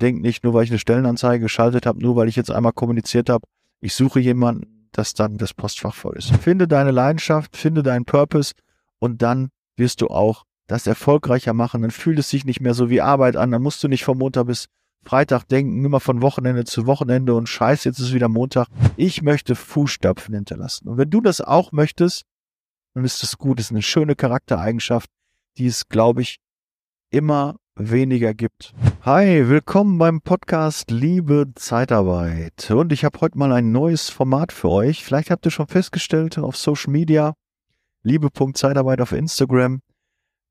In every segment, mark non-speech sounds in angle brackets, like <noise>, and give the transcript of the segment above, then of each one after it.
Denk nicht, nur weil ich eine Stellenanzeige geschaltet habe, nur weil ich jetzt einmal kommuniziert habe, ich suche jemanden, dass dann das Postfach voll ist. Finde deine Leidenschaft, finde deinen Purpose und dann wirst du auch das erfolgreicher machen. Dann fühlt es sich nicht mehr so wie Arbeit an. Dann musst du nicht vom Montag bis Freitag denken, immer von Wochenende zu Wochenende und scheiß, jetzt ist wieder Montag. Ich möchte Fußstapfen hinterlassen. Und wenn du das auch möchtest, dann ist das gut. Das ist eine schöne Charaktereigenschaft, die es, glaube ich, immer weniger gibt. Hi, willkommen beim Podcast Liebe Zeitarbeit. Und ich habe heute mal ein neues Format für euch. Vielleicht habt ihr schon festgestellt auf Social Media, Liebe.Zeitarbeit auf Instagram,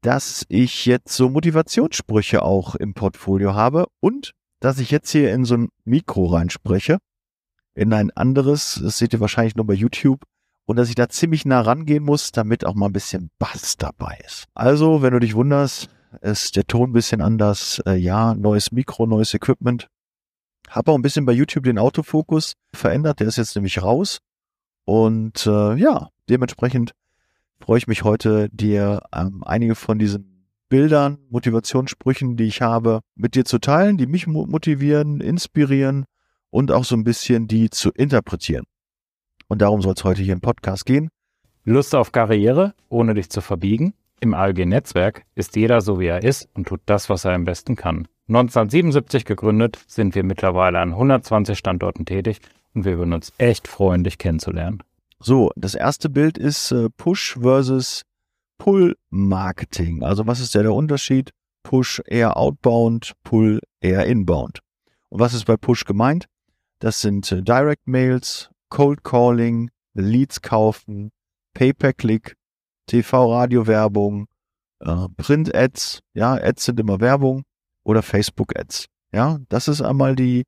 dass ich jetzt so Motivationssprüche auch im Portfolio habe und dass ich jetzt hier in so ein Mikro reinspreche, in ein anderes, das seht ihr wahrscheinlich nur bei YouTube, und dass ich da ziemlich nah rangehen muss, damit auch mal ein bisschen Bass dabei ist. Also, wenn du dich wunderst, ist der Ton ein bisschen anders, äh, ja, neues Mikro, neues Equipment. Habe auch ein bisschen bei YouTube den Autofokus verändert, der ist jetzt nämlich raus. Und äh, ja, dementsprechend freue ich mich heute, dir ähm, einige von diesen Bildern, Motivationssprüchen, die ich habe, mit dir zu teilen, die mich motivieren, inspirieren und auch so ein bisschen die zu interpretieren. Und darum soll es heute hier im Podcast gehen. Lust auf Karriere, ohne dich zu verbiegen? Im ALG-Netzwerk ist jeder so, wie er ist und tut das, was er am besten kann. 1977 gegründet, sind wir mittlerweile an 120 Standorten tätig und wir würden uns echt freuen, dich kennenzulernen. So, das erste Bild ist äh, Push versus Pull-Marketing. Also was ist der, der Unterschied? Push eher outbound, Pull eher inbound. Und was ist bei Push gemeint? Das sind äh, Direct Mails, Cold Calling, Leads kaufen, Pay-per-Click, TV-Radio-Werbung, äh, Print-Ads, ja, Ads sind immer Werbung oder Facebook-Ads. Ja, das ist einmal die,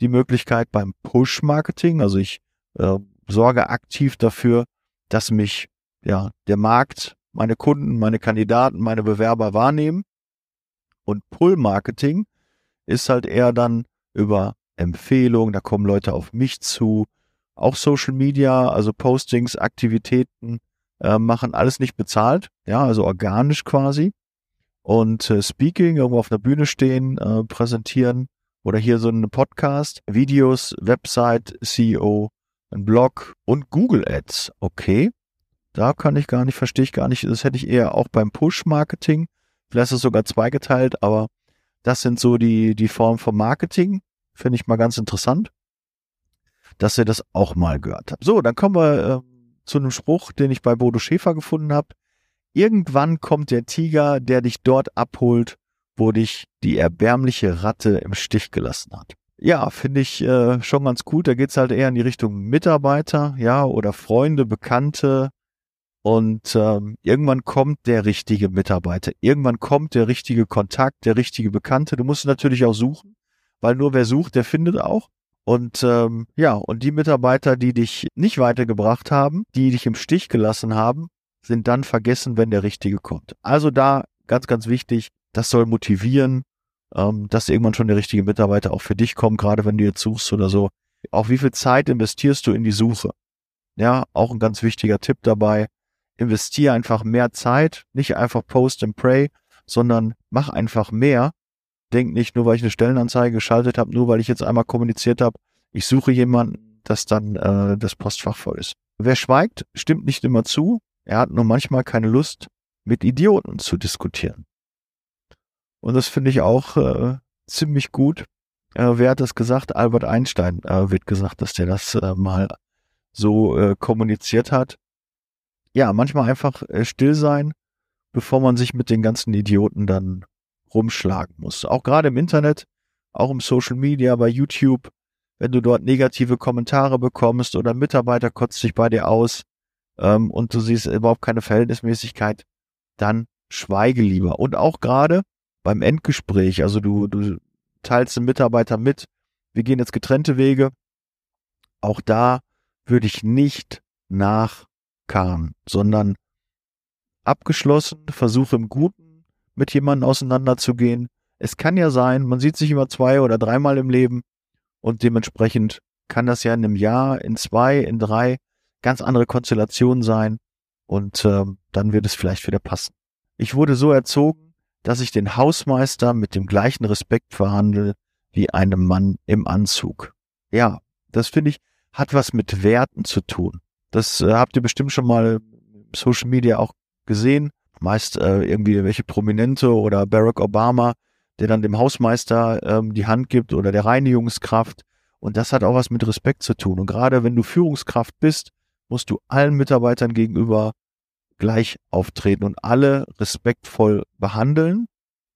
die Möglichkeit beim Push-Marketing. Also ich äh, sorge aktiv dafür, dass mich ja der Markt meine Kunden, meine Kandidaten, meine Bewerber wahrnehmen. Und Pull-Marketing ist halt eher dann über Empfehlungen, da kommen Leute auf mich zu, auch Social Media, also Postings, Aktivitäten äh, machen alles nicht bezahlt, ja, also organisch quasi. Und äh, Speaking, irgendwo auf einer Bühne stehen, äh, präsentieren oder hier so eine Podcast, Videos, Website, CEO, ein Blog und Google Ads. Okay, da kann ich gar nicht, verstehe ich gar nicht. Das hätte ich eher auch beim Push-Marketing. Vielleicht ist es sogar zweigeteilt, aber das sind so die, die Formen von Marketing. Finde ich mal ganz interessant, dass ihr das auch mal gehört habt. So, dann kommen wir äh, zu einem Spruch, den ich bei Bodo Schäfer gefunden habe. Irgendwann kommt der Tiger, der dich dort abholt, wo dich die erbärmliche Ratte im Stich gelassen hat. Ja, finde ich äh, schon ganz gut. Da geht's halt eher in die Richtung Mitarbeiter, ja, oder Freunde, Bekannte, und ähm, irgendwann kommt der richtige Mitarbeiter, irgendwann kommt der richtige Kontakt, der richtige Bekannte. Du musst natürlich auch suchen, weil nur wer sucht, der findet auch. Und ähm, ja, und die Mitarbeiter, die dich nicht weitergebracht haben, die dich im Stich gelassen haben, sind dann vergessen, wenn der richtige kommt. Also da ganz, ganz wichtig, das soll motivieren, ähm, dass irgendwann schon der richtige Mitarbeiter auch für dich kommt, gerade wenn du jetzt suchst oder so. Auch wie viel Zeit investierst du in die Suche? Ja, auch ein ganz wichtiger Tipp dabei investiere einfach mehr Zeit, nicht einfach Post and Pray, sondern mach einfach mehr. Denk nicht, nur weil ich eine Stellenanzeige geschaltet habe, nur weil ich jetzt einmal kommuniziert habe, ich suche jemanden, dass dann äh, das Postfach voll ist. Wer schweigt, stimmt nicht immer zu. Er hat nur manchmal keine Lust, mit Idioten zu diskutieren. Und das finde ich auch äh, ziemlich gut. Äh, wer hat das gesagt? Albert Einstein äh, wird gesagt, dass der das äh, mal so äh, kommuniziert hat ja, manchmal einfach äh, still sein, bevor man sich mit den ganzen Idioten dann rumschlagen muss. Auch gerade im Internet, auch im Social Media, bei YouTube, wenn du dort negative Kommentare bekommst oder ein Mitarbeiter kotzt sich bei dir aus ähm, und du siehst überhaupt keine Verhältnismäßigkeit, dann schweige lieber. Und auch gerade beim Endgespräch, also du, du teilst den Mitarbeiter mit, wir gehen jetzt getrennte Wege, auch da würde ich nicht nach kam, sondern abgeschlossen, versuche im Guten mit jemandem auseinanderzugehen. Es kann ja sein, man sieht sich immer zwei oder dreimal im Leben und dementsprechend kann das ja in einem Jahr, in zwei, in drei ganz andere Konstellationen sein und äh, dann wird es vielleicht wieder passen. Ich wurde so erzogen, dass ich den Hausmeister mit dem gleichen Respekt verhandle wie einem Mann im Anzug. Ja, das finde ich, hat was mit Werten zu tun. Das äh, habt ihr bestimmt schon mal Social Media auch gesehen. Meist äh, irgendwie welche Prominente oder Barack Obama, der dann dem Hausmeister ähm, die Hand gibt oder der Reinigungskraft. Und das hat auch was mit Respekt zu tun. Und gerade wenn du Führungskraft bist, musst du allen Mitarbeitern gegenüber gleich auftreten und alle respektvoll behandeln,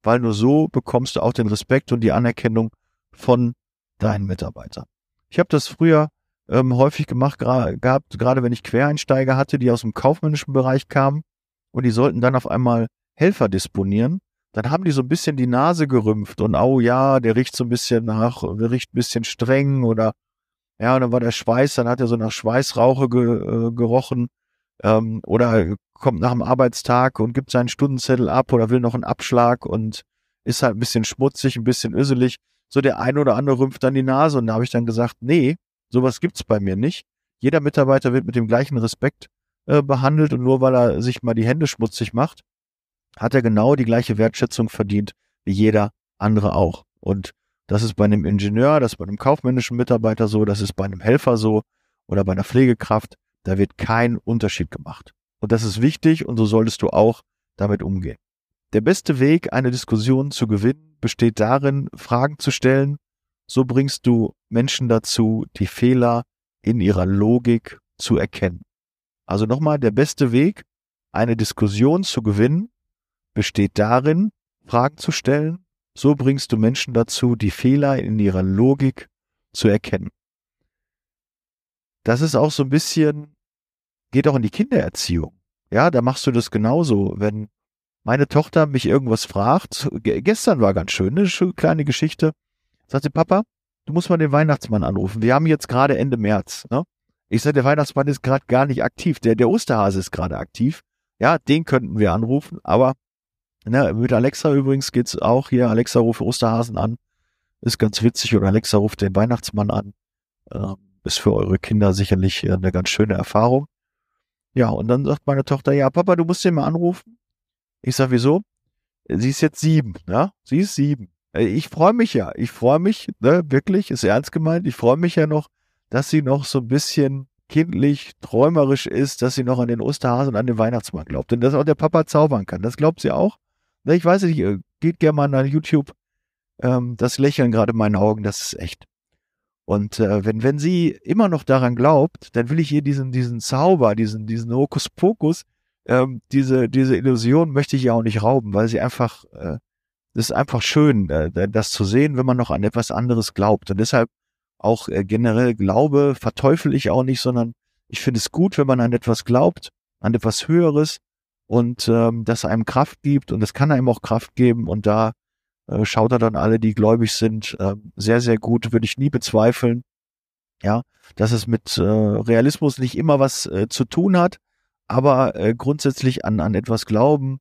weil nur so bekommst du auch den Respekt und die Anerkennung von deinen Mitarbeitern. Ich habe das früher ähm, häufig gemacht gehabt, gerade wenn ich Quereinsteiger hatte, die aus dem kaufmännischen Bereich kamen und die sollten dann auf einmal Helfer disponieren. Dann haben die so ein bisschen die Nase gerümpft und oh ja, der riecht so ein bisschen nach, der riecht ein bisschen streng oder ja, und dann war der Schweiß, dann hat er so nach Schweißrauche ge, äh, gerochen ähm, oder kommt nach dem Arbeitstag und gibt seinen Stundenzettel ab oder will noch einen Abschlag und ist halt ein bisschen schmutzig, ein bisschen öselig. So der ein oder andere rümpft dann die Nase und da habe ich dann gesagt, nee, sowas gibt's bei mir nicht. Jeder Mitarbeiter wird mit dem gleichen Respekt äh, behandelt und nur weil er sich mal die Hände schmutzig macht, hat er genau die gleiche Wertschätzung verdient wie jeder andere auch. Und das ist bei einem Ingenieur, das ist bei einem kaufmännischen Mitarbeiter so, das ist bei einem Helfer so oder bei einer Pflegekraft. Da wird kein Unterschied gemacht. Und das ist wichtig und so solltest du auch damit umgehen. Der beste Weg, eine Diskussion zu gewinnen, besteht darin, Fragen zu stellen. So bringst du Menschen dazu, die Fehler in ihrer Logik zu erkennen. Also nochmal, der beste Weg, eine Diskussion zu gewinnen, besteht darin, Fragen zu stellen, so bringst du Menschen dazu, die Fehler in ihrer Logik zu erkennen. Das ist auch so ein bisschen, geht auch in die Kindererziehung. Ja, da machst du das genauso. Wenn meine Tochter mich irgendwas fragt, gestern war ganz schön, eine kleine Geschichte, sagt sie, Papa, du musst mal den Weihnachtsmann anrufen. Wir haben jetzt gerade Ende März. Ne? Ich sage, der Weihnachtsmann ist gerade gar nicht aktiv. Der, der Osterhase ist gerade aktiv. Ja, den könnten wir anrufen, aber Ne, mit Alexa übrigens geht's auch hier. Alexa ruft Osterhasen an. Ist ganz witzig. Oder Alexa ruft den Weihnachtsmann an. Ähm, ist für eure Kinder sicherlich äh, eine ganz schöne Erfahrung. Ja, und dann sagt meine Tochter, ja, Papa, du musst den mal anrufen. Ich sag, wieso? Sie ist jetzt sieben, ja? Sie ist sieben. Äh, ich freue mich ja. Ich freue mich, ne, wirklich, ist ernst gemeint. Ich freue mich ja noch, dass sie noch so ein bisschen kindlich, träumerisch ist, dass sie noch an den Osterhasen und an den Weihnachtsmann glaubt. Und dass auch der Papa zaubern kann. Das glaubt sie auch. Ne, ich weiß nicht, äh, geht gerne mal nach YouTube. Ähm, das Lächeln gerade in meinen Augen, das ist echt. Und äh, wenn, wenn sie immer noch daran glaubt, dann will ich ihr diesen, diesen Zauber, diesen, diesen Hokuspokus, ähm, diese, diese Illusion möchte ich ihr auch nicht rauben, weil sie einfach, äh, das ist einfach schön, äh, das zu sehen, wenn man noch an etwas anderes glaubt. Und deshalb auch äh, generell Glaube verteufel ich auch nicht, sondern ich finde es gut, wenn man an etwas glaubt, an etwas Höheres, und ähm, das einem Kraft gibt und es kann einem auch Kraft geben und da äh, schaut er dann alle, die gläubig sind, äh, sehr, sehr gut, würde ich nie bezweifeln. Ja, dass es mit äh, Realismus nicht immer was äh, zu tun hat, aber äh, grundsätzlich an, an etwas glauben,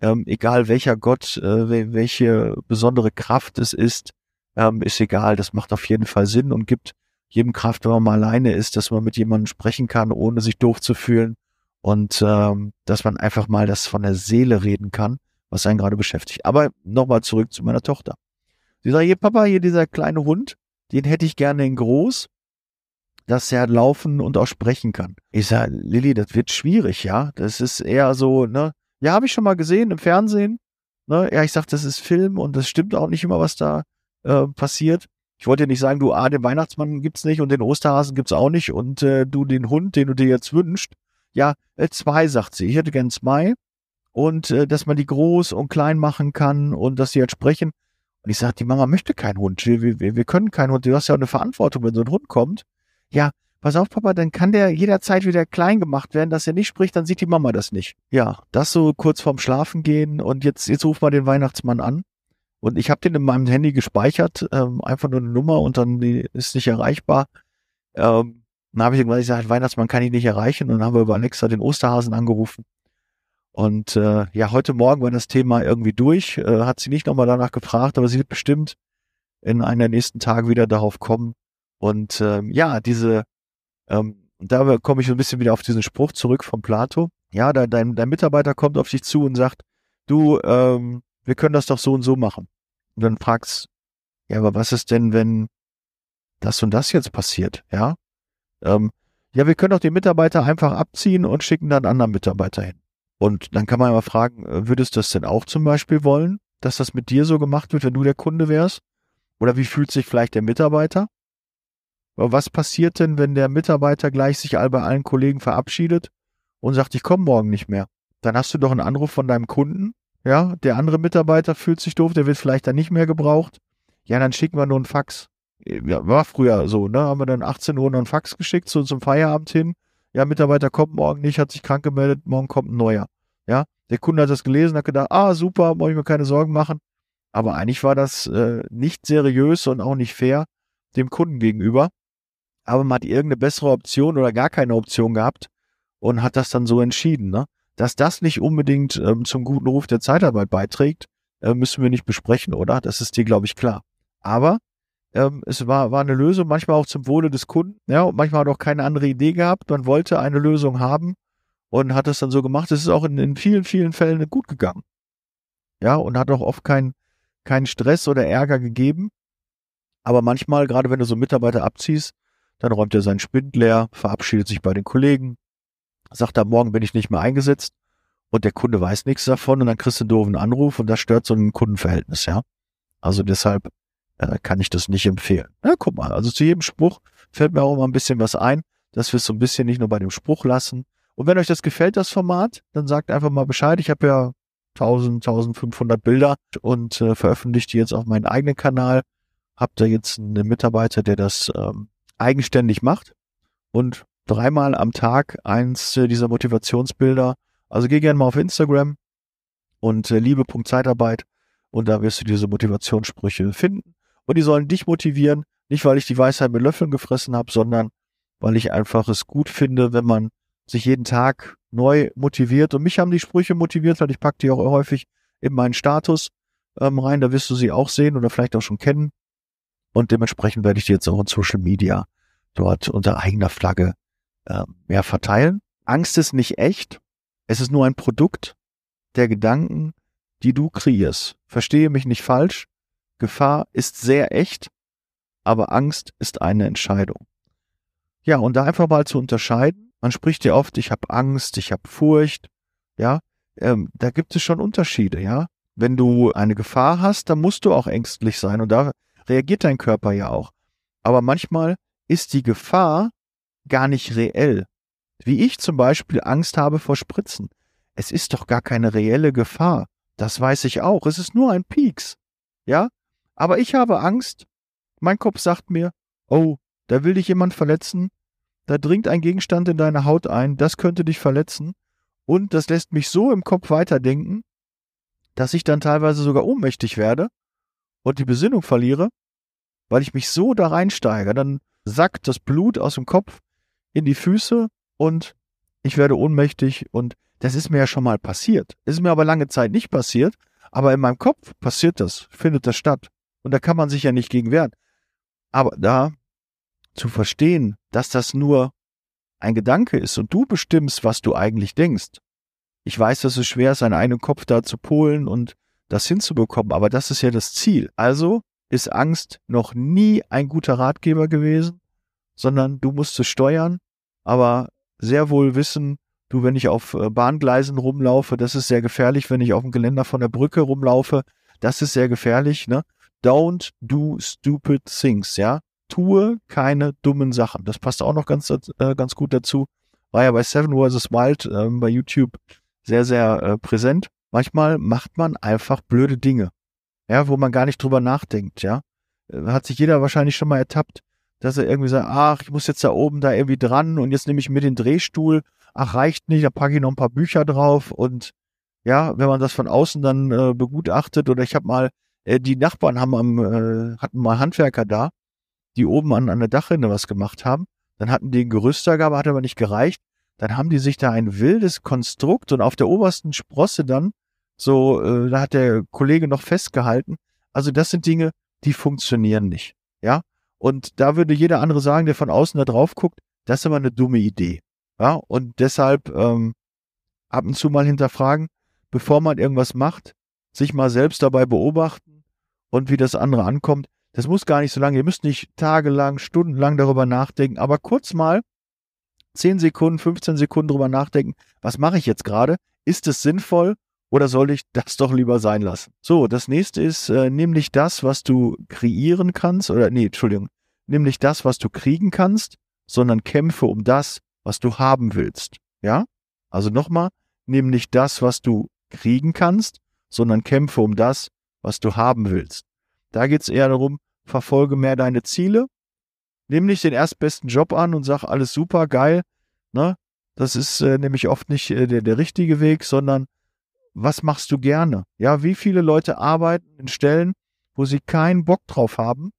ähm, egal welcher Gott, äh, welche besondere Kraft es ist, ähm, ist egal. Das macht auf jeden Fall Sinn und gibt jedem Kraft, wenn man mal alleine ist, dass man mit jemandem sprechen kann, ohne sich doof zu fühlen und ähm, dass man einfach mal das von der Seele reden kann, was einen gerade beschäftigt. Aber nochmal zurück zu meiner Tochter. Sie sagt, hier Papa, hier dieser kleine Hund, den hätte ich gerne in groß, dass er laufen und auch sprechen kann. Ich sage, Lilly, das wird schwierig, ja. Das ist eher so, ne? Ja, habe ich schon mal gesehen im Fernsehen. Ne? Ja, ich sag, das ist Film und das stimmt auch nicht immer, was da äh, passiert. Ich wollte ja nicht sagen, du, ah, den Weihnachtsmann gibt's nicht und den Osterhasen gibt's auch nicht und äh, du den Hund, den du dir jetzt wünschst, ja, äh, zwei, sagt sie. Ich hätte gern zwei. Und äh, dass man die groß und klein machen kann und dass sie halt sprechen. Und ich sage, die Mama möchte keinen Hund. Wir, wir, wir können keinen Hund. Du hast ja auch eine Verantwortung, wenn so ein Hund kommt. Ja, pass auf, Papa, dann kann der jederzeit wieder klein gemacht werden, dass er nicht spricht, dann sieht die Mama das nicht. Ja, das so kurz vorm Schlafen gehen und jetzt, jetzt ruf mal den Weihnachtsmann an. Und ich habe den in meinem Handy gespeichert, ähm, einfach nur eine Nummer und dann die ist nicht erreichbar. Ähm, dann habe ich irgendwann gesagt, Weihnachtsmann kann ich nicht erreichen. Und dann haben wir über Alexa den Osterhasen angerufen. Und äh, ja, heute Morgen war das Thema irgendwie durch. Äh, hat sie nicht nochmal danach gefragt, aber sie wird bestimmt in einer der nächsten Tage wieder darauf kommen. Und ähm, ja, diese, ähm, da komme ich ein bisschen wieder auf diesen Spruch zurück von Plato. Ja, dein, dein Mitarbeiter kommt auf dich zu und sagt, du, ähm, wir können das doch so und so machen. Und dann fragst, Ja, aber was ist denn, wenn das und das jetzt passiert? Ja, ähm, ja, wir können doch die Mitarbeiter einfach abziehen und schicken dann anderen Mitarbeiter hin. Und dann kann man mal fragen, äh, würdest du das denn auch zum Beispiel wollen, dass das mit dir so gemacht wird, wenn du der Kunde wärst? Oder wie fühlt sich vielleicht der Mitarbeiter? Aber was passiert denn, wenn der Mitarbeiter gleich sich all bei allen Kollegen verabschiedet und sagt, ich komme morgen nicht mehr? Dann hast du doch einen Anruf von deinem Kunden. Ja, der andere Mitarbeiter fühlt sich doof, der wird vielleicht dann nicht mehr gebraucht. Ja, dann schicken wir nur einen Fax. Ja, war früher so, ne? Haben wir dann 18 Uhr noch einen Fax geschickt, so zum Feierabend hin. Ja, Mitarbeiter kommt morgen nicht, hat sich krank gemeldet, morgen kommt ein neuer. Ja, der Kunde hat das gelesen, hat gedacht, ah, super, muss ich mir keine Sorgen machen. Aber eigentlich war das äh, nicht seriös und auch nicht fair dem Kunden gegenüber. Aber man hat irgendeine bessere Option oder gar keine Option gehabt und hat das dann so entschieden. Ne? Dass das nicht unbedingt ähm, zum guten Ruf der Zeitarbeit beiträgt, äh, müssen wir nicht besprechen, oder? Das ist dir, glaube ich, klar. Aber ähm, es war, war eine Lösung, manchmal auch zum Wohle des Kunden. Ja, und manchmal hat auch keine andere Idee gehabt. Man wollte eine Lösung haben und hat es dann so gemacht. Es ist auch in, in vielen, vielen Fällen gut gegangen. Ja, und hat auch oft keinen keinen Stress oder Ärger gegeben. Aber manchmal, gerade wenn du so Mitarbeiter abziehst, dann räumt er seinen Spind leer, verabschiedet sich bei den Kollegen, sagt am Morgen bin ich nicht mehr eingesetzt und der Kunde weiß nichts davon und dann kriegst du einen doofen Anruf und das stört so ein Kundenverhältnis, ja. Also deshalb äh, kann ich das nicht empfehlen. Ja, guck mal, also zu jedem Spruch fällt mir auch immer ein bisschen was ein, dass wir es so ein bisschen nicht nur bei dem Spruch lassen. Und wenn euch das gefällt, das Format, dann sagt einfach mal Bescheid. Ich habe ja 1000, 1500 Bilder und äh, veröffentlicht die jetzt auf meinen eigenen Kanal. Hab da jetzt einen Mitarbeiter, der das ähm, eigenständig macht und dreimal am Tag eins äh, dieser Motivationsbilder. Also geh gerne mal auf Instagram und äh, liebe.zeitarbeit und da wirst du diese Motivationssprüche finden. Und die sollen dich motivieren, nicht weil ich die Weisheit mit Löffeln gefressen habe, sondern weil ich einfach es gut finde, wenn man sich jeden Tag neu motiviert. Und mich haben die Sprüche motiviert, weil ich packe die auch häufig in meinen Status ähm, rein. Da wirst du sie auch sehen oder vielleicht auch schon kennen. Und dementsprechend werde ich die jetzt auch in Social Media dort unter eigener Flagge äh, mehr verteilen. Angst ist nicht echt. Es ist nur ein Produkt der Gedanken, die du kreierst. Verstehe mich nicht falsch. Gefahr ist sehr echt, aber Angst ist eine Entscheidung. Ja, und da einfach mal zu unterscheiden. Man spricht ja oft, ich habe Angst, ich habe Furcht. Ja, ähm, da gibt es schon Unterschiede. Ja, wenn du eine Gefahr hast, dann musst du auch ängstlich sein und da reagiert dein Körper ja auch. Aber manchmal ist die Gefahr gar nicht reell. Wie ich zum Beispiel Angst habe vor Spritzen. Es ist doch gar keine reelle Gefahr. Das weiß ich auch. Es ist nur ein Pieks. Ja? Aber ich habe Angst. Mein Kopf sagt mir, oh, da will dich jemand verletzen. Da dringt ein Gegenstand in deine Haut ein. Das könnte dich verletzen. Und das lässt mich so im Kopf weiterdenken, dass ich dann teilweise sogar ohnmächtig werde und die Besinnung verliere, weil ich mich so da reinsteige. Dann sackt das Blut aus dem Kopf in die Füße und ich werde ohnmächtig und das ist mir ja schon mal passiert. Ist mir aber lange Zeit nicht passiert, aber in meinem Kopf passiert das, findet das statt. Und da kann man sich ja nicht gegen wehren. Aber da zu verstehen, dass das nur ein Gedanke ist und du bestimmst, was du eigentlich denkst. Ich weiß, dass es schwer ist, seinen eigenen Kopf da zu polen und das hinzubekommen, aber das ist ja das Ziel. Also ist Angst noch nie ein guter Ratgeber gewesen, sondern du musst es steuern, aber sehr wohl wissen, du, wenn ich auf äh, Bahngleisen rumlaufe, das ist sehr gefährlich, wenn ich auf dem Geländer von der Brücke rumlaufe, das ist sehr gefährlich, ne? Don't do stupid things, ja? Tue keine dummen Sachen. Das passt auch noch ganz, äh, ganz gut dazu. War ja bei Seven vs. Wild äh, bei YouTube sehr, sehr äh, präsent. Manchmal macht man einfach blöde Dinge ja, wo man gar nicht drüber nachdenkt, ja. Äh, hat sich jeder wahrscheinlich schon mal ertappt, dass er irgendwie sagt, ach, ich muss jetzt da oben da irgendwie dran und jetzt nehme ich mir den Drehstuhl, ach, reicht nicht, da packe ich noch ein paar Bücher drauf und ja, wenn man das von außen dann äh, begutachtet oder ich habe mal, äh, die Nachbarn haben am, äh, hatten mal Handwerker da, die oben an, an der Dachrinne was gemacht haben, dann hatten die ein Gerüst hat aber nicht gereicht, dann haben die sich da ein wildes Konstrukt und auf der obersten Sprosse dann so, äh, da hat der Kollege noch festgehalten. Also das sind Dinge, die funktionieren nicht. Ja. Und da würde jeder andere sagen, der von außen da drauf guckt, das ist immer eine dumme Idee. Ja. Und deshalb ähm, ab und zu mal hinterfragen, bevor man irgendwas macht, sich mal selbst dabei beobachten und wie das andere ankommt. Das muss gar nicht so lange. Ihr müsst nicht tagelang, stundenlang darüber nachdenken, aber kurz mal 10 Sekunden, 15 Sekunden drüber nachdenken, was mache ich jetzt gerade? Ist es sinnvoll oder soll ich das doch lieber sein lassen? So, das nächste ist, äh, nimm nicht das, was du kreieren kannst, oder nee, Entschuldigung, nimm nicht das, was du kriegen kannst, sondern kämpfe um das, was du haben willst. Ja? Also nochmal, nimm nicht das, was du kriegen kannst, sondern kämpfe um das, was du haben willst. Da geht's eher darum, verfolge mehr deine Ziele, nimm nicht den erstbesten Job an und sag alles super, geil, ne? Das ist äh, nämlich oft nicht äh, der, der richtige Weg, sondern was machst du gerne? Ja, wie viele Leute arbeiten in Stellen, wo sie keinen Bock drauf haben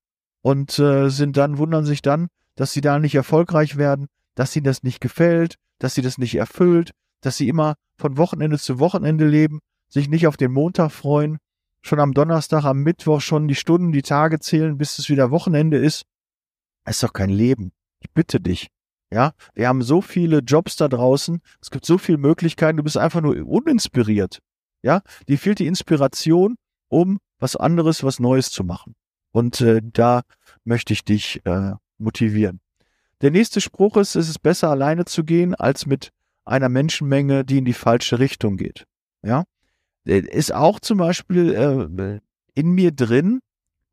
und äh, sind dann, wundern sich dann, dass sie da nicht erfolgreich werden, dass ihnen das nicht gefällt, dass sie das nicht erfüllt, dass sie immer von Wochenende zu Wochenende leben, sich nicht auf den Montag freuen, schon am Donnerstag, am Mittwoch schon die Stunden, die Tage zählen, bis es wieder Wochenende ist. Das ist doch kein Leben. Ich bitte dich. Ja, wir haben so viele Jobs da draußen. Es gibt so viele Möglichkeiten. Du bist einfach nur uninspiriert. Ja, dir fehlt die Inspiration, um was anderes, was Neues zu machen. Und äh, da möchte ich dich äh, motivieren. Der nächste Spruch ist, es ist besser alleine zu gehen, als mit einer Menschenmenge, die in die falsche Richtung geht. Ja, äh, ist auch zum Beispiel äh, in mir drin,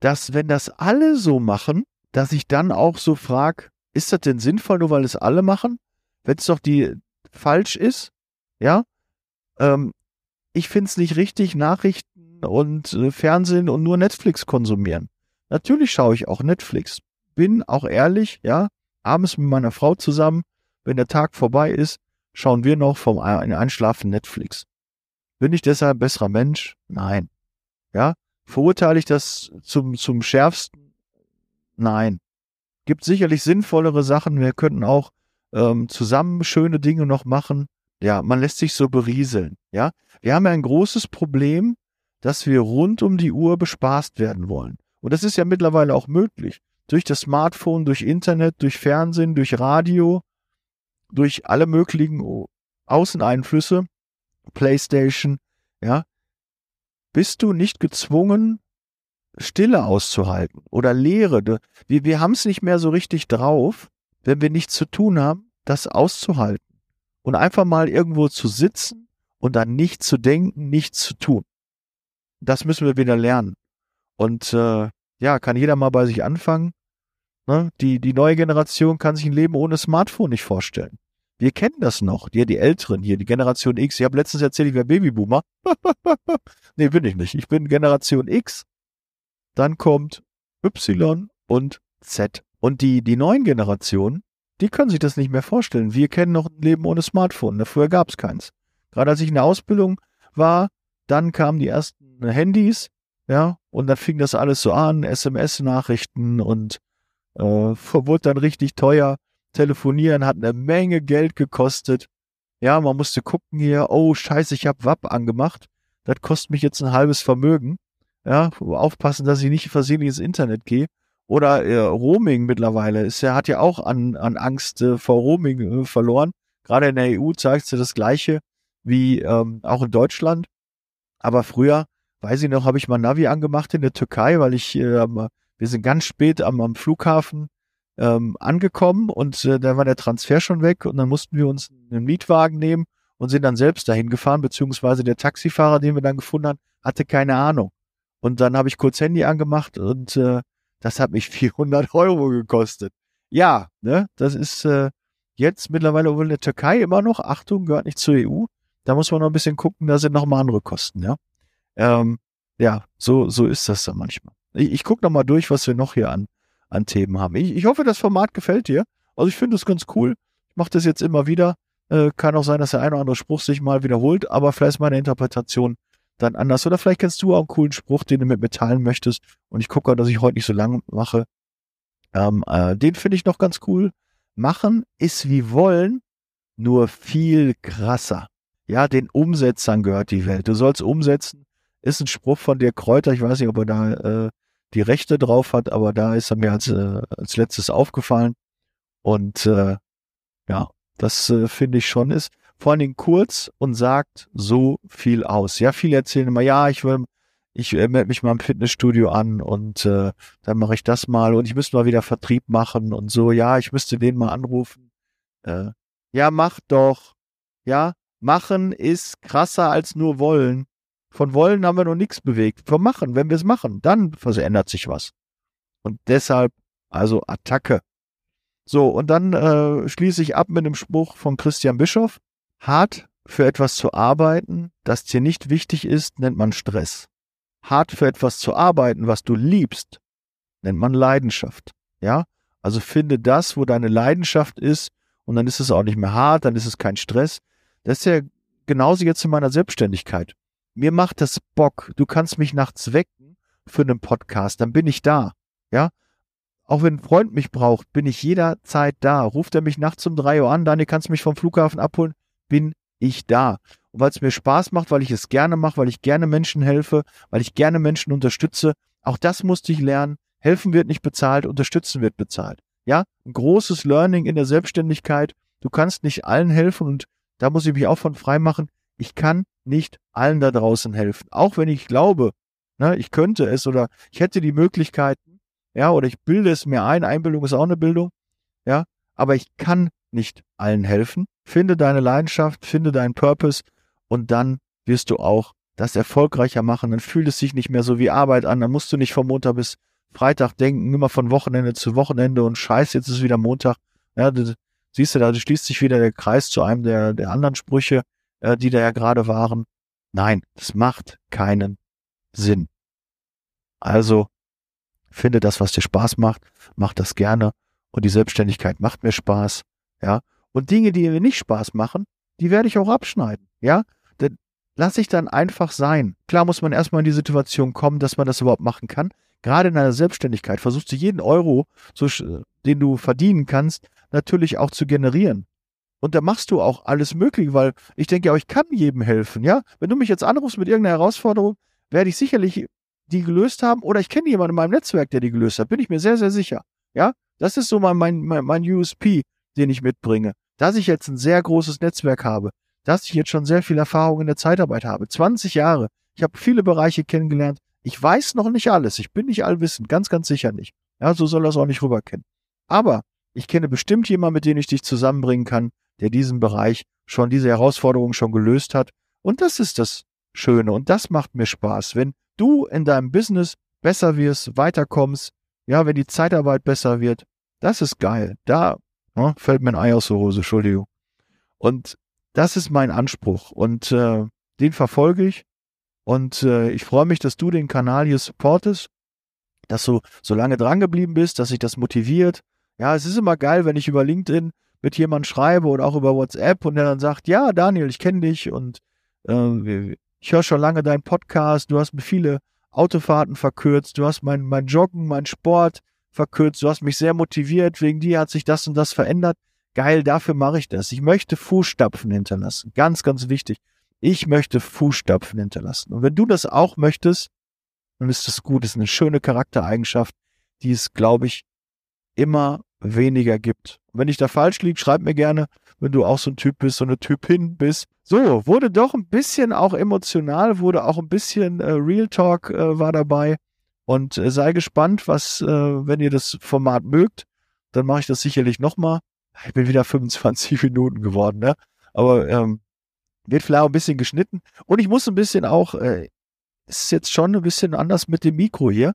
dass wenn das alle so machen, dass ich dann auch so frag, ist das denn sinnvoll, nur weil es alle machen? Wenn es doch die falsch ist, ja? Ähm, ich find's nicht richtig, Nachrichten und äh, Fernsehen und nur Netflix konsumieren. Natürlich schaue ich auch Netflix. Bin auch ehrlich, ja, abends mit meiner Frau zusammen, wenn der Tag vorbei ist, schauen wir noch vom Einschlafen Netflix. Bin ich deshalb ein besserer Mensch? Nein. Ja? Verurteile ich das zum, zum schärfsten? Nein. Gibt sicherlich sinnvollere Sachen. Wir könnten auch ähm, zusammen schöne Dinge noch machen. Ja, man lässt sich so berieseln. Ja, wir haben ja ein großes Problem, dass wir rund um die Uhr bespaßt werden wollen. Und das ist ja mittlerweile auch möglich. Durch das Smartphone, durch Internet, durch Fernsehen, durch Radio, durch alle möglichen Außeneinflüsse PlayStation, ja, bist du nicht gezwungen, Stille auszuhalten oder Leere. Wir, wir haben es nicht mehr so richtig drauf, wenn wir nichts zu tun haben, das auszuhalten. Und einfach mal irgendwo zu sitzen und dann nichts zu denken, nichts zu tun. Das müssen wir wieder lernen. Und äh, ja, kann jeder mal bei sich anfangen. Ne? Die, die neue Generation kann sich ein Leben ohne Smartphone nicht vorstellen. Wir kennen das noch, die, die Älteren hier, die Generation X. Ich habe letztens erzählt, ich wäre Babyboomer. <laughs> nee, bin ich nicht. Ich bin Generation X. Dann kommt Y und Z. Und die, die neuen Generationen, die können sich das nicht mehr vorstellen. Wir kennen noch ein Leben ohne Smartphone. Früher gab es keins. Gerade als ich in der Ausbildung war, dann kamen die ersten Handys, ja, und dann fing das alles so an, SMS-Nachrichten und äh, <laughs> wurde dann richtig teuer. Telefonieren hat eine Menge Geld gekostet. Ja, man musste gucken hier, oh scheiße, ich habe WAP angemacht. Das kostet mich jetzt ein halbes Vermögen. Ja, aufpassen, dass ich nicht versehentlich ins Internet gehe. Oder äh, Roaming mittlerweile ist ja hat ja auch an, an Angst äh, vor Roaming äh, verloren. Gerade in der EU zeigt sie das Gleiche wie ähm, auch in Deutschland. Aber früher, weiß ich noch, habe ich mal Navi angemacht in der Türkei, weil ich, äh, wir sind ganz spät am, am Flughafen ähm, angekommen und äh, da war der Transfer schon weg und dann mussten wir uns einen Mietwagen nehmen und sind dann selbst dahin gefahren, beziehungsweise der Taxifahrer, den wir dann gefunden haben, hatte keine Ahnung. Und dann habe ich kurz Handy angemacht und äh, das hat mich <laughs> 400 Euro gekostet. Ja, ne, das ist äh, jetzt mittlerweile wohl in der Türkei immer noch, Achtung, gehört nicht zur EU. Da muss man noch ein bisschen gucken, da sind noch mal andere Kosten, ja. Ähm, ja, so, so ist das dann manchmal. Ich, ich gucke noch mal durch, was wir noch hier an an Themen haben. Ich, ich hoffe, das Format gefällt dir. Also ich finde es ganz cool. Ich mache das jetzt immer wieder. Äh, kann auch sein, dass der eine oder andere Spruch sich mal wiederholt, aber vielleicht meine Interpretation dann anders. Oder vielleicht kennst du auch einen coolen Spruch, den du mit mir teilen möchtest. Und ich gucke, dass ich heute nicht so lang mache. Ähm, äh, den finde ich noch ganz cool. Machen ist wie wollen, nur viel krasser. Ja, den Umsetzern gehört die Welt. Du sollst umsetzen. Ist ein Spruch von dir Kräuter. Ich weiß nicht, ob er da äh, die Rechte drauf hat, aber da ist er mir als, äh, als letztes aufgefallen. Und äh, ja, das äh, finde ich schon ist. Vor allen Dingen kurz und sagt so viel aus. Ja, viele erzählen immer, ja, ich will, ich äh, melde mich mal im Fitnessstudio an und äh, dann mache ich das mal und ich müsste mal wieder Vertrieb machen und so, ja, ich müsste den mal anrufen. Äh, ja, mach doch. Ja, machen ist krasser als nur wollen. Von wollen haben wir noch nichts bewegt. Vom Machen, wenn wir es machen, dann verändert sich was. Und deshalb, also Attacke. So, und dann äh, schließe ich ab mit einem Spruch von Christian Bischoff. Hart für etwas zu arbeiten, das dir nicht wichtig ist, nennt man Stress. Hart für etwas zu arbeiten, was du liebst, nennt man Leidenschaft. Ja? Also finde das, wo deine Leidenschaft ist, und dann ist es auch nicht mehr hart, dann ist es kein Stress. Das ist ja genauso jetzt in meiner Selbstständigkeit. Mir macht das Bock. Du kannst mich nachts wecken für einen Podcast, dann bin ich da. Ja? Auch wenn ein Freund mich braucht, bin ich jederzeit da. Ruft er mich nachts um drei Uhr an, Daniel, kannst du mich vom Flughafen abholen? Bin ich da. Und weil es mir Spaß macht, weil ich es gerne mache, weil ich gerne Menschen helfe, weil ich gerne Menschen unterstütze, auch das musste ich lernen. Helfen wird nicht bezahlt, unterstützen wird bezahlt. Ja, ein großes Learning in der Selbstständigkeit. Du kannst nicht allen helfen und da muss ich mich auch von frei machen. Ich kann nicht allen da draußen helfen. Auch wenn ich glaube, ne, ich könnte es oder ich hätte die Möglichkeiten, ja, oder ich bilde es mir ein. Einbildung ist auch eine Bildung, ja, aber ich kann nicht allen helfen. Finde deine Leidenschaft, finde deinen Purpose und dann wirst du auch das erfolgreicher machen. Dann fühlt es sich nicht mehr so wie Arbeit an. Dann musst du nicht vom Montag bis Freitag denken, immer von Wochenende zu Wochenende und scheiß, jetzt ist wieder Montag. Ja, du, siehst du, da schließt sich wieder der Kreis zu einem der, der anderen Sprüche, äh, die da ja gerade waren. Nein, das macht keinen Sinn. Also finde das, was dir Spaß macht, mach das gerne und die Selbstständigkeit macht mir Spaß, ja. Und Dinge, die mir nicht Spaß machen, die werde ich auch abschneiden, ja. Dann lass ich dann einfach sein. Klar muss man erstmal in die Situation kommen, dass man das überhaupt machen kann. Gerade in einer Selbstständigkeit versuchst du jeden Euro, den du verdienen kannst, natürlich auch zu generieren. Und da machst du auch alles möglich, weil ich denke ja, ich kann jedem helfen, ja. Wenn du mich jetzt anrufst mit irgendeiner Herausforderung, werde ich sicherlich die gelöst haben oder ich kenne jemanden in meinem Netzwerk, der die gelöst hat, bin ich mir sehr, sehr sicher. Ja, das ist so mein, mein, mein USP, den ich mitbringe. Dass ich jetzt ein sehr großes Netzwerk habe, dass ich jetzt schon sehr viel Erfahrung in der Zeitarbeit habe. 20 Jahre. Ich habe viele Bereiche kennengelernt. Ich weiß noch nicht alles. Ich bin nicht allwissend. Ganz, ganz sicher nicht. Ja, so soll das auch nicht rüberkennen. Aber ich kenne bestimmt jemanden, mit dem ich dich zusammenbringen kann, der diesen Bereich schon, diese Herausforderung schon gelöst hat. Und das ist das Schöne. Und das macht mir Spaß. Wenn du in deinem Business besser wirst, weiterkommst, ja, wenn die Zeitarbeit besser wird, das ist geil. Da ja, fällt mir ein Ei aus der Hose, Entschuldigung. Und das ist mein Anspruch und äh, den verfolge ich. Und äh, ich freue mich, dass du den Kanal hier supportest, dass du so lange dran geblieben bist, dass sich das motiviert. Ja, es ist immer geil, wenn ich über LinkedIn mit jemandem schreibe oder auch über WhatsApp und der dann sagt, ja, Daniel, ich kenne dich und äh, ich höre schon lange deinen Podcast, du hast mir viele Autofahrten verkürzt, du hast mein, mein Joggen, mein Sport verkürzt, du hast mich sehr motiviert, wegen dir hat sich das und das verändert. Geil, dafür mache ich das. Ich möchte Fußstapfen hinterlassen. Ganz, ganz wichtig. Ich möchte Fußstapfen hinterlassen. Und wenn du das auch möchtest, dann ist das gut. Das ist eine schöne Charaktereigenschaft, die es, glaube ich, immer weniger gibt. Und wenn ich da falsch liege, schreib mir gerne, wenn du auch so ein Typ bist, so eine Typin bist. So, wurde doch ein bisschen auch emotional, wurde auch ein bisschen äh, Real Talk äh, war dabei. Und äh, sei gespannt, was, äh, wenn ihr das Format mögt, dann mache ich das sicherlich nochmal. Ich bin wieder <laughs> 25 Minuten geworden, ne? Aber ähm, wird vielleicht auch ein bisschen geschnitten. Und ich muss ein bisschen auch, äh, es ist jetzt schon ein bisschen anders mit dem Mikro hier,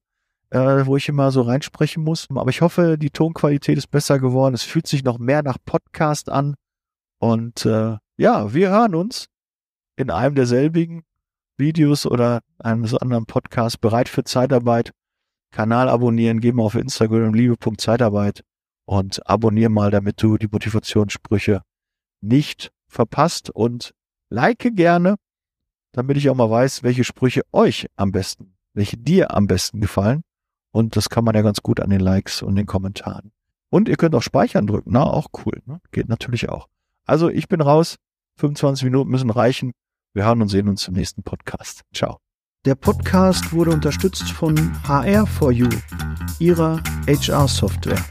äh, wo ich immer so reinsprechen muss. Aber ich hoffe, die Tonqualität ist besser geworden. Es fühlt sich noch mehr nach Podcast an. Und äh, ja, wir hören uns in einem derselbigen Videos oder eines anderen Podcasts bereit für Zeitarbeit. Kanal abonnieren, mal auf Instagram liebe.zeitarbeit und abonnier mal, damit du die Motivationssprüche nicht verpasst und like gerne, damit ich auch mal weiß, welche Sprüche euch am besten, welche dir am besten gefallen. Und das kann man ja ganz gut an den Likes und den Kommentaren. Und ihr könnt auch Speichern drücken, na, auch cool, ne? geht natürlich auch. Also ich bin raus, 25 Minuten müssen reichen. Wir hören und sehen uns im nächsten Podcast. Ciao. Der Podcast wurde unterstützt von HR4U, ihrer HR-Software.